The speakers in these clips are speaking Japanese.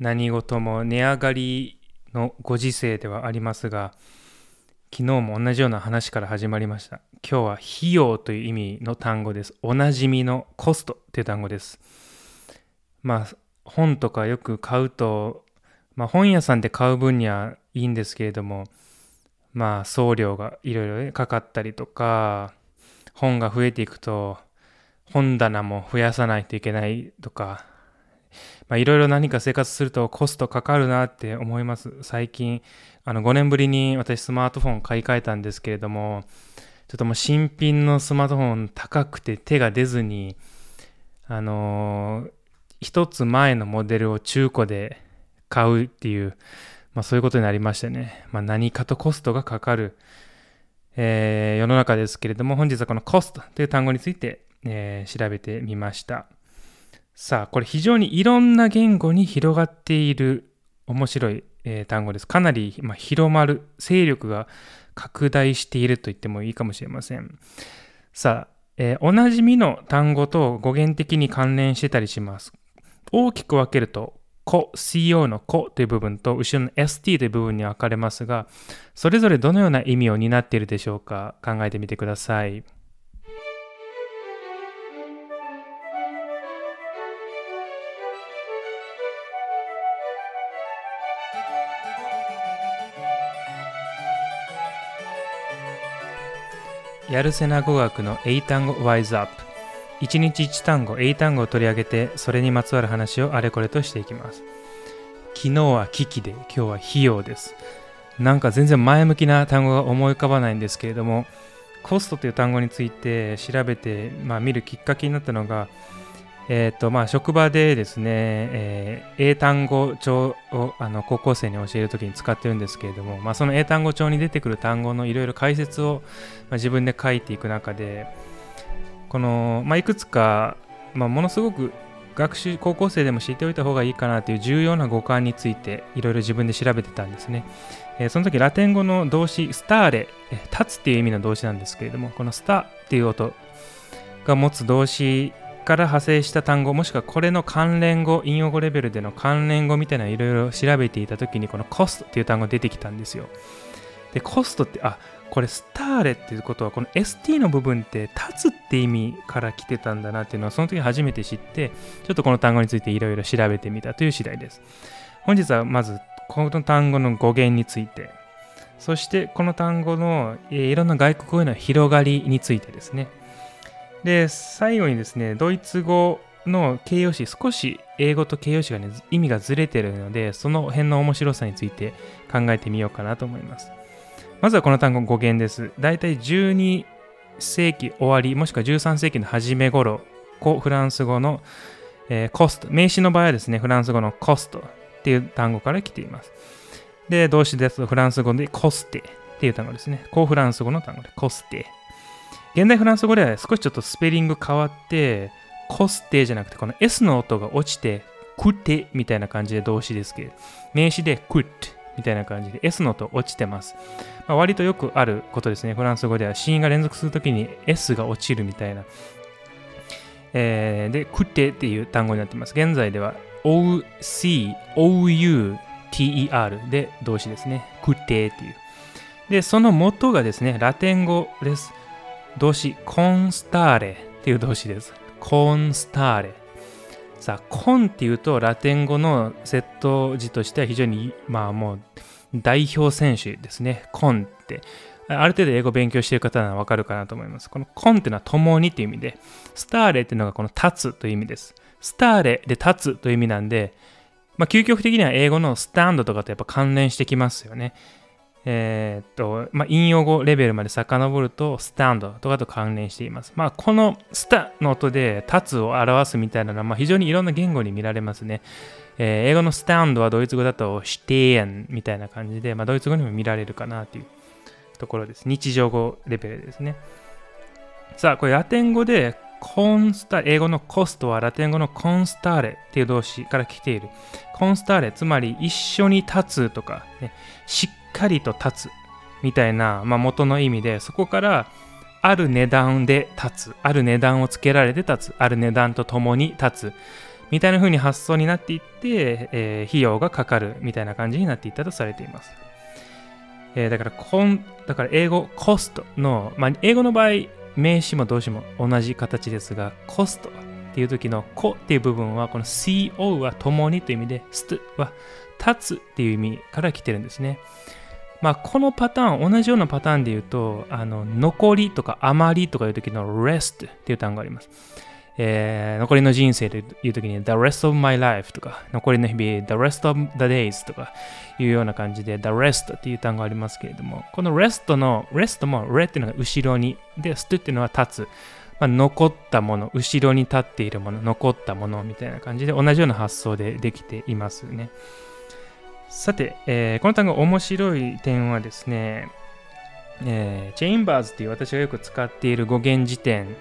何事も値上がりのご時世ではありますが、昨日も同じような話から始まりました。今日は費用という意味の単語です。おなじみのコストという単語です。まあ、本とかよく買うと、まあ、本屋さんで買う分にはいいんですけれども、まあ、送料がいろいろかかったりとか、本が増えていくと、本棚も増やさないといけないとか、まあ、いろいろ何か生活するとコストかかるなって思います。最近、あの5年ぶりに私スマートフォン買い替えたんですけれども、ちょっともう新品のスマートフォン高くて手が出ずに、あのー、一つ前のモデルを中古で買うっていう、まあそういうことになりましてね、まあ何かとコストがかかる、えー、世の中ですけれども、本日はこのコストという単語について、えー、調べてみました。さあ、これ非常にいろんな言語に広がっている面白い、えー、単語です。かなり、まあ、広まる、勢力が拡大していると言ってもいいかもしれません。さあ、えー、おなじみの単語と語源的に関連してたりします。大きく分けると、co、co の co という部分と後ろの st という部分に分かれますが、それぞれどのような意味を担っているでしょうか考えてみてください。やるせな語学の英単語 Wise Up 1日1単語、英単語を取り上げて、それにまつわる話をあれこれとしていきます。昨日は危機で、今日は費用です。なんか全然前向きな単語が思い浮かばないんですけれども、コストという単語について調べて、まあ、見るきっかけになったのが、えっ、ー、と、まあ、職場でですね、えー、英単語帳をあの高校生に教えるときに使ってるんですけれども、まあ、その英単語帳に出てくる単語のいろいろ解説を、まあ、自分で書いていく中で、この、まあ、いくつか、まあ、ものすごく学習、高校生でも知っておいた方がいいかなという重要な語感についていろいろ自分で調べてたんですね。えー、その時ラテン語の動詞、スターレ、立つっていう意味の動詞なんですけれども、このスタっていう音が持つ動詞から派生した単語もしくはこれの関連語引用語レベルでの関連語みたいないろいろ調べていた時にこのコストっていう単語が出てきたんですよ。でコストってあこれスターレっていうことはこの ST の部分って立つって意味から来てたんだなっていうのはその時初めて知ってちょっとこの単語についていろいろ調べてみたという次第です。本日はまずこの単語の語源についてそしてこの単語のいろんな外国語への広がりについてですね。で、最後にですね、ドイツ語の形容詞、少し英語と形容詞がね、意味がずれてるので、その辺の面白さについて考えてみようかなと思います。まずはこの単語語源です。だいたい12世紀終わり、もしくは13世紀の初め頃、古フランス語の、えー、コスト、名詞の場合はですね、フランス語のコストっていう単語から来ています。で、動詞ですとフランス語でコステっていう単語ですね。古フランス語の単語でコステ現代フランス語では少しちょっとスペリング変わって、コステじゃなくて、この S の音が落ちて、クテみたいな感じで動詞ですけど、名詞でクッみたいな感じで S の音落ちてます。まあ、割とよくあることですね。フランス語では子音が連続するときに S が落ちるみたいな。えー、で、クテっていう単語になってます。現在では OC、OU、TER で動詞ですね。クテっていう。で、その元がですね、ラテン語です。動詞、コンスターレっていう動詞です。コンスターレ。さあ、コンっていうとラテン語のセット字としては非常に、まあもう代表選手ですね。コンって。ある程度英語勉強している方ならわかるかなと思います。このコンっていうのは共にっていう意味で、スターレっていうのがこの立つという意味です。スターレで立つという意味なんで、まあ、究極的には英語のスタンドとかとやっぱ関連してきますよね。えー、っと、まあ、引用語レベルまで遡ると、スタンドとかと関連しています。まあ、このスタの音で立つを表すみたいなのは、まあ、非常にいろんな言語に見られますね。えー、英語のスタンドはドイツ語だとシテーンみたいな感じで、まあ、ドイツ語にも見られるかなというところです。日常語レベルですね。さあ、これラテン語でコンスタ英語のコストはラテン語のコンスターレっていう動詞から来ている。コンスターレ、つまり一緒に立つとか、ね、しっかりと立つみたいな、まあ、元の意味でそこからある値段で立つある値段をつけられて立つある値段とともに立つ、みたいな風に発想になっていって、えー、費用がかかるみたいな感じになっていったとされています。えー、だからこん、だから英語、コストの、まあ、英語の場合、名詞も動詞も同じ形ですが、コストっていう時のこっていう部分は、この CO は共にという意味で、ストは立つっていう意味から来てるんですね。まあ、このパターン、同じようなパターンで言うと、あの残りとか余りとかいう時の rest っていう単語があります。えー、残りの人生で言うときに The rest of my life とか、残りの日々 The rest of the days とかいうような感じで The rest っていう単語がありますけれども、この rest の rest も re っていうのが後ろに、で st っていうのは立つ。まあ、残ったもの、後ろに立っているもの、残ったものみたいな感じで同じような発想でできていますね。さて、えー、この単語面白い点はですね、えー、チェインバーズっていう私がよく使っている語源辞典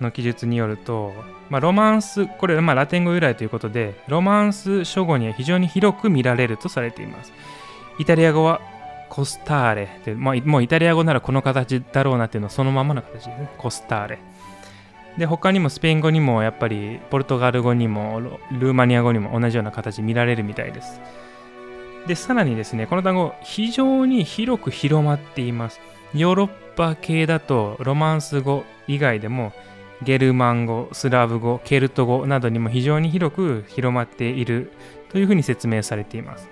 の記述によると、まあ、ロマンス、これまあラテン語由来ということで、ロマンス諸語には非常に広く見られるとされています。イタリア語はコスターレで、まあ、もうイタリア語ならこの形だろうなっていうのはそのままの形ですね。コスターレ。で、他にもスペイン語にもやっぱりポルトガル語にもルーマニア語にも同じような形見られるみたいです。で、さらにですね、この単語非常に広く広まっています。ヨーロッパ系だとロマンス語以外でもゲルマン語、スラブ語、ケルト語などにも非常に広く広まっているというふうに説明されています。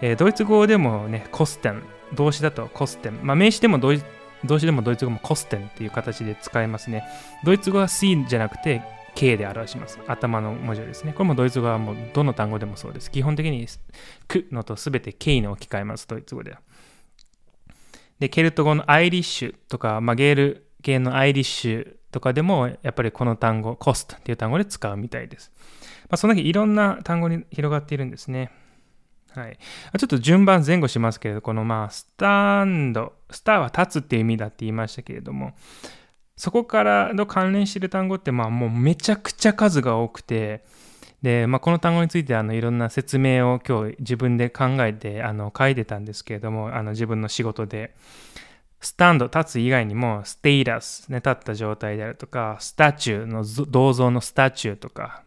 えー、ドイツ語でもね、コステン、動詞だとコステン、まあ、名詞でも動詞でもドイツ語もコステンっていう形で使えますね。ドイツ語は C じゃなくて K で表します。頭の文字ですね。これもドイツ語はもうどの単語でもそうです。基本的にくのとすべて K に置き換えます、ドイツ語では。で、ケルト語のアイリッシュとか、まあ、ゲール系のアイリッシュとかでも、やっぱりこの単語、コストっていう単語で使うみたいです。まあ、その時いろんな単語に広がっているんですね。はい。ちょっと順番前後しますけれど、このまあ、スタンド、スターは立つっていう意味だって言いましたけれども、そこからの関連してる単語って、まあもうめちゃくちゃ数が多くて、で、まあ、この単語についてあのいろんな説明を今日自分で考えてあの書いてたんですけれども、あの自分の仕事で。 stand、立つ以外にも、 status、ね、立った状態であるとか、 statue の銅像の statue とか、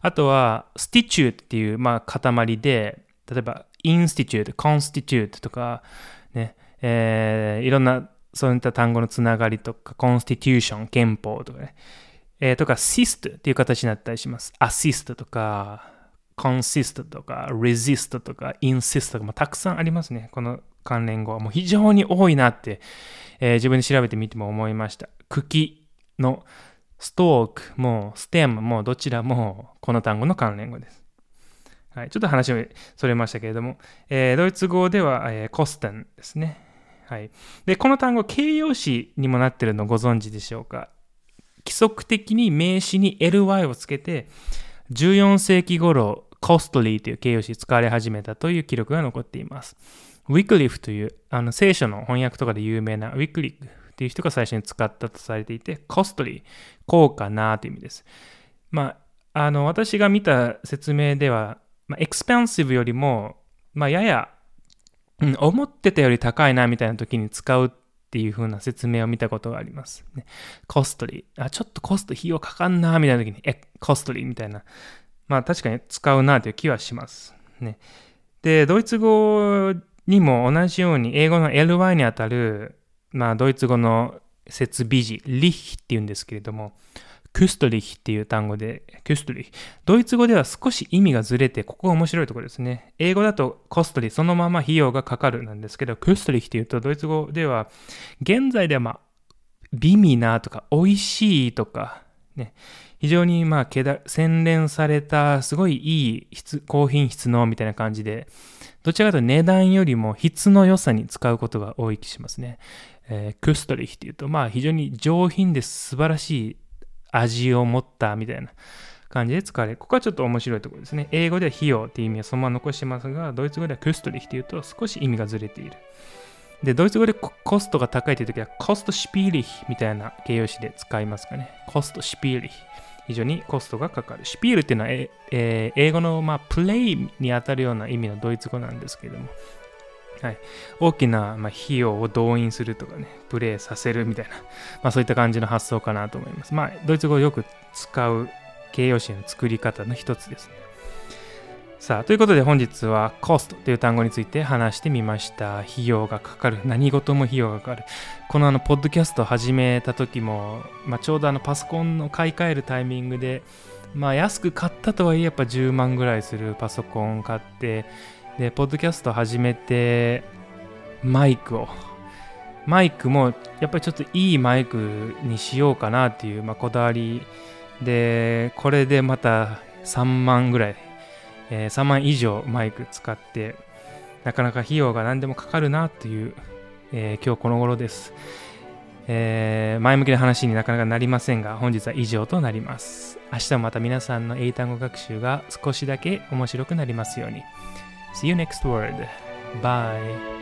あとは、 stitute っていう、まあ、塊で、例えば、 institute、constitute とか、ね、えー、いろんな、そういった単語のつながりとか、 constitution、憲法とかね、えー、とか、シストっていう形になったりします。アシストとか、コンシストとか、レジストとか、インシストとかもたくさんありますね。この関連語はもう非常に多いなって、えー、自分で調べてみても思いました。茎のストークもステムもどちらもこの単語の関連語です。はい、ちょっと話をそれましたけれども、えー、ドイツ語では、えー、コステンですね。はい、でこの単語形容詞にもなってるのご存知でしょうか？規則的に名詞に ly をつけて14世紀頃コストリーという形容詞使われ始めたという記録が残っています。ウィクリフというあの聖書の翻訳とかで有名なウィクリフっていう人が最初に使ったとされていて、コストリー、高価なという意味です。まあ、あの私が見た説明では、まあ、エクスペンシブよりも、まあ、やや、うん、思ってたより高いなみたいな時に使うっていう風な説明を見たことがあります。ね、コストリー。あ、ちょっとコスト費用かかんなみたいな時に、え、コストリーみたいな。まあ確かに使うなという気はします。ね。で、ドイツ語にも同じように英語の ly にあたる、まあ、ドイツ語の設備字、リッヒっていうんですけれども、クストリヒっていう単語で、クストリヒ。ドイツ語では少し意味がずれて、ここが面白いところですね。英語だとコストリ、そのまま費用がかかるなんですけど、クストリヒっていうと、ドイツ語では、現在ではまあ、美味なとか、美味しいとか、ね、非常にまあ、洗練された、すごいいい高品質のみたいな感じで、どちらかというと値段よりも質の良さに使うことが多い気しますね。えー、クストリヒっていうと、まあ非常に上品で素晴らしい味を持ったみたいな感じで使われる。ここはちょっと面白いところですね。英語では費用っていう意味はそのまま残してますが、ドイツ語ではクストリヒっていうと少し意味がずれている。で、ドイツ語でコストが高いという時はコストシピーリヒみたいな形容詞で使いますかね。コストシピーリヒ。非常にコストがかかる。シピールっていうのは、えー、英語の、まあ、プレイにあたるような意味のドイツ語なんですけれども、はい、大きな、ま、費用を動員するとかね、プレイさせるみたいな、まあ、そういった感じの発想かなと思います。まあ、ドイツ語をよく使う形容詞の作り方の一つですね。さあ、ということで本日は cost という単語について話してみました。費用がかかる。何事も費用がかかる。このあの、ポッドキャストを始めた時も、まあ、ちょうどあの、パソコンの買い替えるタイミングで、まあ、安く買ったとはいえ、やっぱ10万ぐらいするパソコンを買って、で、ポッドキャスト始めて、マイクを、マイクもやっぱりちょっといいマイクにしようかなっていう、まあ、こだわりで、これでまた3万ぐらい、えー、3万以上マイク使って、なかなか費用が何でもかかるなっていう、えー、今日この頃です。えー、前向きな話になかなかなりませんが、本日は以上となります。明日もまた皆さんの英単語学習が少しだけ面白くなりますように。See you next word. Bye.